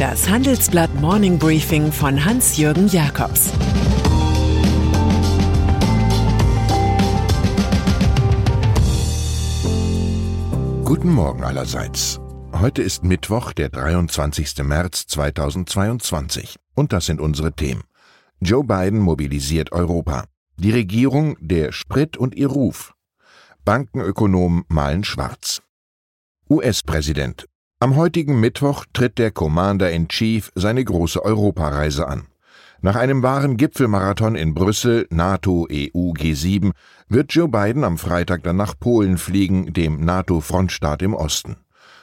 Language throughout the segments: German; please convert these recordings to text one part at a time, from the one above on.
Das Handelsblatt Morning Briefing von Hans-Jürgen Jakobs Guten Morgen allerseits. Heute ist Mittwoch, der 23. März 2022. Und das sind unsere Themen. Joe Biden mobilisiert Europa. Die Regierung, der Sprit und ihr Ruf. Bankenökonomen malen schwarz. US-Präsident. Am heutigen Mittwoch tritt der Commander-in-Chief seine große Europareise an. Nach einem wahren Gipfelmarathon in Brüssel, NATO, EU, G7, wird Joe Biden am Freitag dann nach Polen fliegen, dem NATO-Frontstaat im Osten.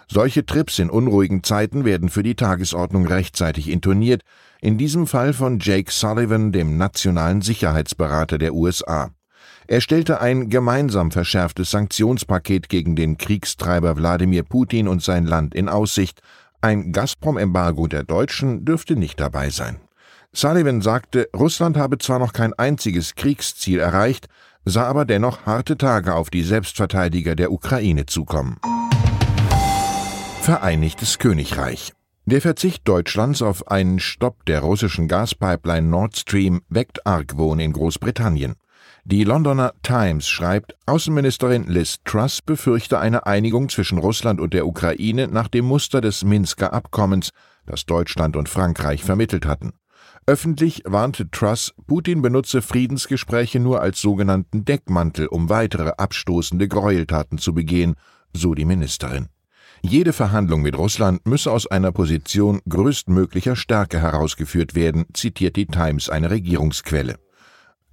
Solche Trips in unruhigen Zeiten werden für die Tagesordnung rechtzeitig intoniert, in diesem Fall von Jake Sullivan, dem nationalen Sicherheitsberater der USA. Er stellte ein gemeinsam verschärftes Sanktionspaket gegen den Kriegstreiber Wladimir Putin und sein Land in Aussicht. Ein Gazprom-Embargo der Deutschen dürfte nicht dabei sein. Sullivan sagte, Russland habe zwar noch kein einziges Kriegsziel erreicht, sah aber dennoch harte Tage auf die Selbstverteidiger der Ukraine zukommen. Vereinigtes Königreich der Verzicht Deutschlands auf einen Stopp der russischen Gaspipeline Nord Stream weckt Argwohn in Großbritannien. Die Londoner Times schreibt, Außenministerin Liz Truss befürchte eine Einigung zwischen Russland und der Ukraine nach dem Muster des Minsker Abkommens, das Deutschland und Frankreich vermittelt hatten. Öffentlich warnte Truss, Putin benutze Friedensgespräche nur als sogenannten Deckmantel, um weitere abstoßende Gräueltaten zu begehen, so die Ministerin. Jede Verhandlung mit Russland müsse aus einer Position größtmöglicher Stärke herausgeführt werden, zitiert die Times eine Regierungsquelle.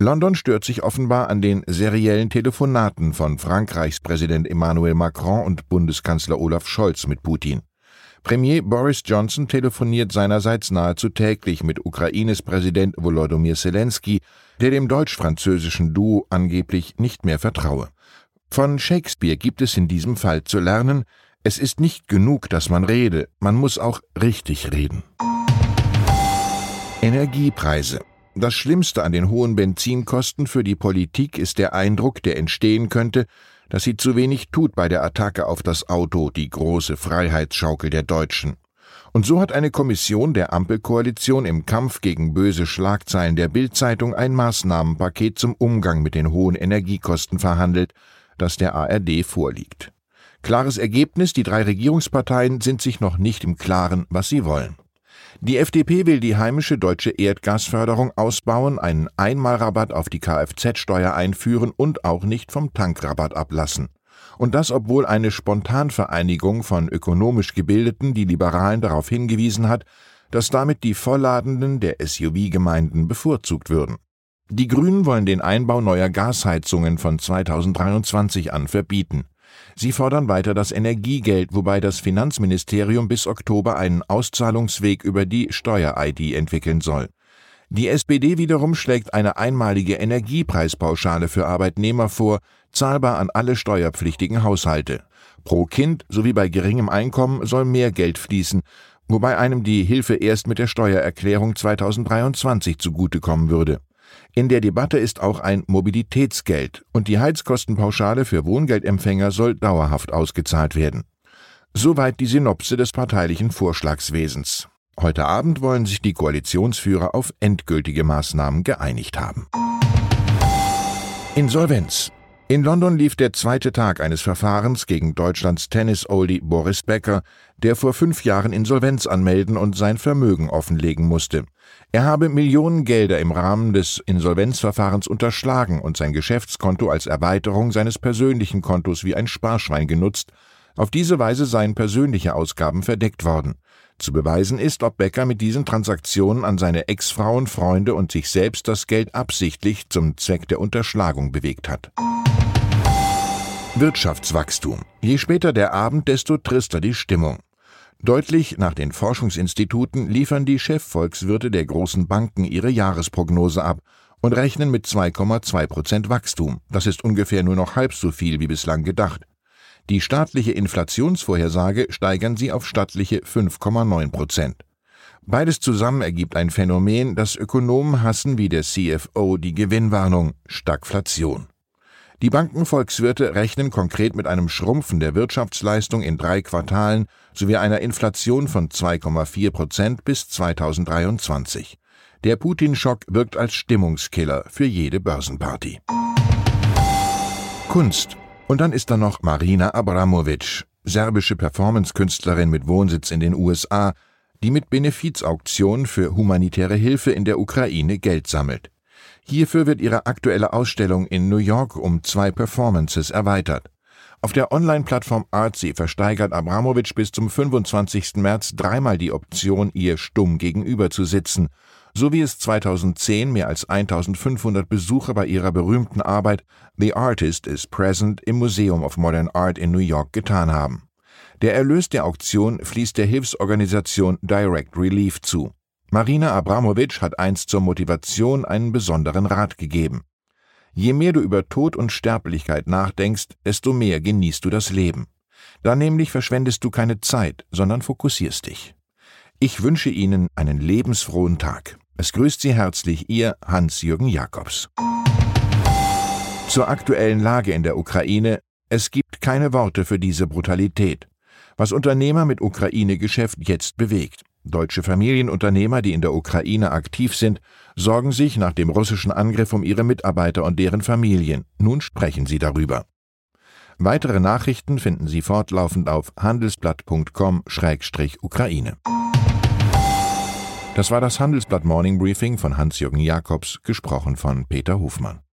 London stört sich offenbar an den seriellen Telefonaten von Frankreichs Präsident Emmanuel Macron und Bundeskanzler Olaf Scholz mit Putin. Premier Boris Johnson telefoniert seinerseits nahezu täglich mit Ukraines Präsident Volodymyr Zelensky, der dem deutsch-französischen Duo angeblich nicht mehr vertraue. Von Shakespeare gibt es in diesem Fall zu lernen, es ist nicht genug, dass man rede, man muss auch richtig reden. Energiepreise das Schlimmste an den hohen Benzinkosten für die Politik ist der Eindruck, der entstehen könnte, dass sie zu wenig tut bei der Attacke auf das Auto, die große Freiheitsschaukel der Deutschen. Und so hat eine Kommission der Ampelkoalition im Kampf gegen böse Schlagzeilen der Bildzeitung ein Maßnahmenpaket zum Umgang mit den hohen Energiekosten verhandelt, das der ARD vorliegt. Klares Ergebnis, die drei Regierungsparteien sind sich noch nicht im Klaren, was sie wollen. Die FDP will die heimische deutsche Erdgasförderung ausbauen, einen Einmalrabatt auf die Kfz-Steuer einführen und auch nicht vom Tankrabatt ablassen. Und das, obwohl eine Spontanvereinigung von ökonomisch Gebildeten die Liberalen darauf hingewiesen hat, dass damit die Vollladenden der SUV-Gemeinden bevorzugt würden. Die Grünen wollen den Einbau neuer Gasheizungen von 2023 an verbieten. Sie fordern weiter das Energiegeld, wobei das Finanzministerium bis Oktober einen Auszahlungsweg über die Steuer-ID entwickeln soll. Die SPD wiederum schlägt eine einmalige Energiepreispauschale für Arbeitnehmer vor, zahlbar an alle steuerpflichtigen Haushalte. Pro Kind sowie bei geringem Einkommen soll mehr Geld fließen, wobei einem die Hilfe erst mit der Steuererklärung 2023 zugutekommen würde. In der Debatte ist auch ein Mobilitätsgeld und die Heizkostenpauschale für Wohngeldempfänger soll dauerhaft ausgezahlt werden. Soweit die Synopse des parteilichen Vorschlagswesens. Heute Abend wollen sich die Koalitionsführer auf endgültige Maßnahmen geeinigt haben. Insolvenz. In London lief der zweite Tag eines Verfahrens gegen Deutschlands Tennis-Oldie Boris Becker, der vor fünf Jahren Insolvenz anmelden und sein Vermögen offenlegen musste. Er habe Millionen Gelder im Rahmen des Insolvenzverfahrens unterschlagen und sein Geschäftskonto als Erweiterung seines persönlichen Kontos wie ein Sparschwein genutzt. Auf diese Weise seien persönliche Ausgaben verdeckt worden. Zu beweisen ist, ob Becker mit diesen Transaktionen an seine Ex-Frauen, Freunde und sich selbst das Geld absichtlich zum Zweck der Unterschlagung bewegt hat. Wirtschaftswachstum. Je später der Abend, desto trister die Stimmung. Deutlich nach den Forschungsinstituten liefern die Chefvolkswirte der großen Banken ihre Jahresprognose ab und rechnen mit 2,2 Prozent Wachstum. Das ist ungefähr nur noch halb so viel wie bislang gedacht. Die staatliche Inflationsvorhersage steigern sie auf stattliche 5,9 Prozent. Beides zusammen ergibt ein Phänomen, das Ökonomen hassen wie der CFO die Gewinnwarnung Stagflation. Die Bankenvolkswirte rechnen konkret mit einem Schrumpfen der Wirtschaftsleistung in drei Quartalen sowie einer Inflation von 2,4 Prozent bis 2023. Der Putin-Schock wirkt als Stimmungskiller für jede Börsenparty. Kunst. Und dann ist da noch Marina Abramovic, serbische Performancekünstlerin mit Wohnsitz in den USA, die mit Benefizauktionen für humanitäre Hilfe in der Ukraine Geld sammelt. Hierfür wird ihre aktuelle Ausstellung in New York um zwei Performances erweitert. Auf der Online-Plattform Artsy versteigert Abramowitsch bis zum 25. März dreimal die Option, ihr stumm gegenüber zu sitzen, so wie es 2010 mehr als 1500 Besucher bei ihrer berühmten Arbeit The Artist is Present im Museum of Modern Art in New York getan haben. Der Erlös der Auktion fließt der Hilfsorganisation Direct Relief zu. Marina Abramowitsch hat einst zur Motivation einen besonderen Rat gegeben. Je mehr du über Tod und Sterblichkeit nachdenkst, desto mehr genießt du das Leben. Da nämlich verschwendest du keine Zeit, sondern fokussierst dich. Ich wünsche Ihnen einen lebensfrohen Tag. Es grüßt Sie herzlich Ihr Hans-Jürgen Jakobs. Zur aktuellen Lage in der Ukraine. Es gibt keine Worte für diese Brutalität. Was Unternehmer mit Ukraine-Geschäft jetzt bewegt. Deutsche Familienunternehmer, die in der Ukraine aktiv sind, sorgen sich nach dem russischen Angriff um ihre Mitarbeiter und deren Familien. Nun sprechen sie darüber. Weitere Nachrichten finden Sie fortlaufend auf handelsblatt.com-ukraine. Das war das Handelsblatt Morning Briefing von Hans-Jürgen Jakobs, gesprochen von Peter Hofmann.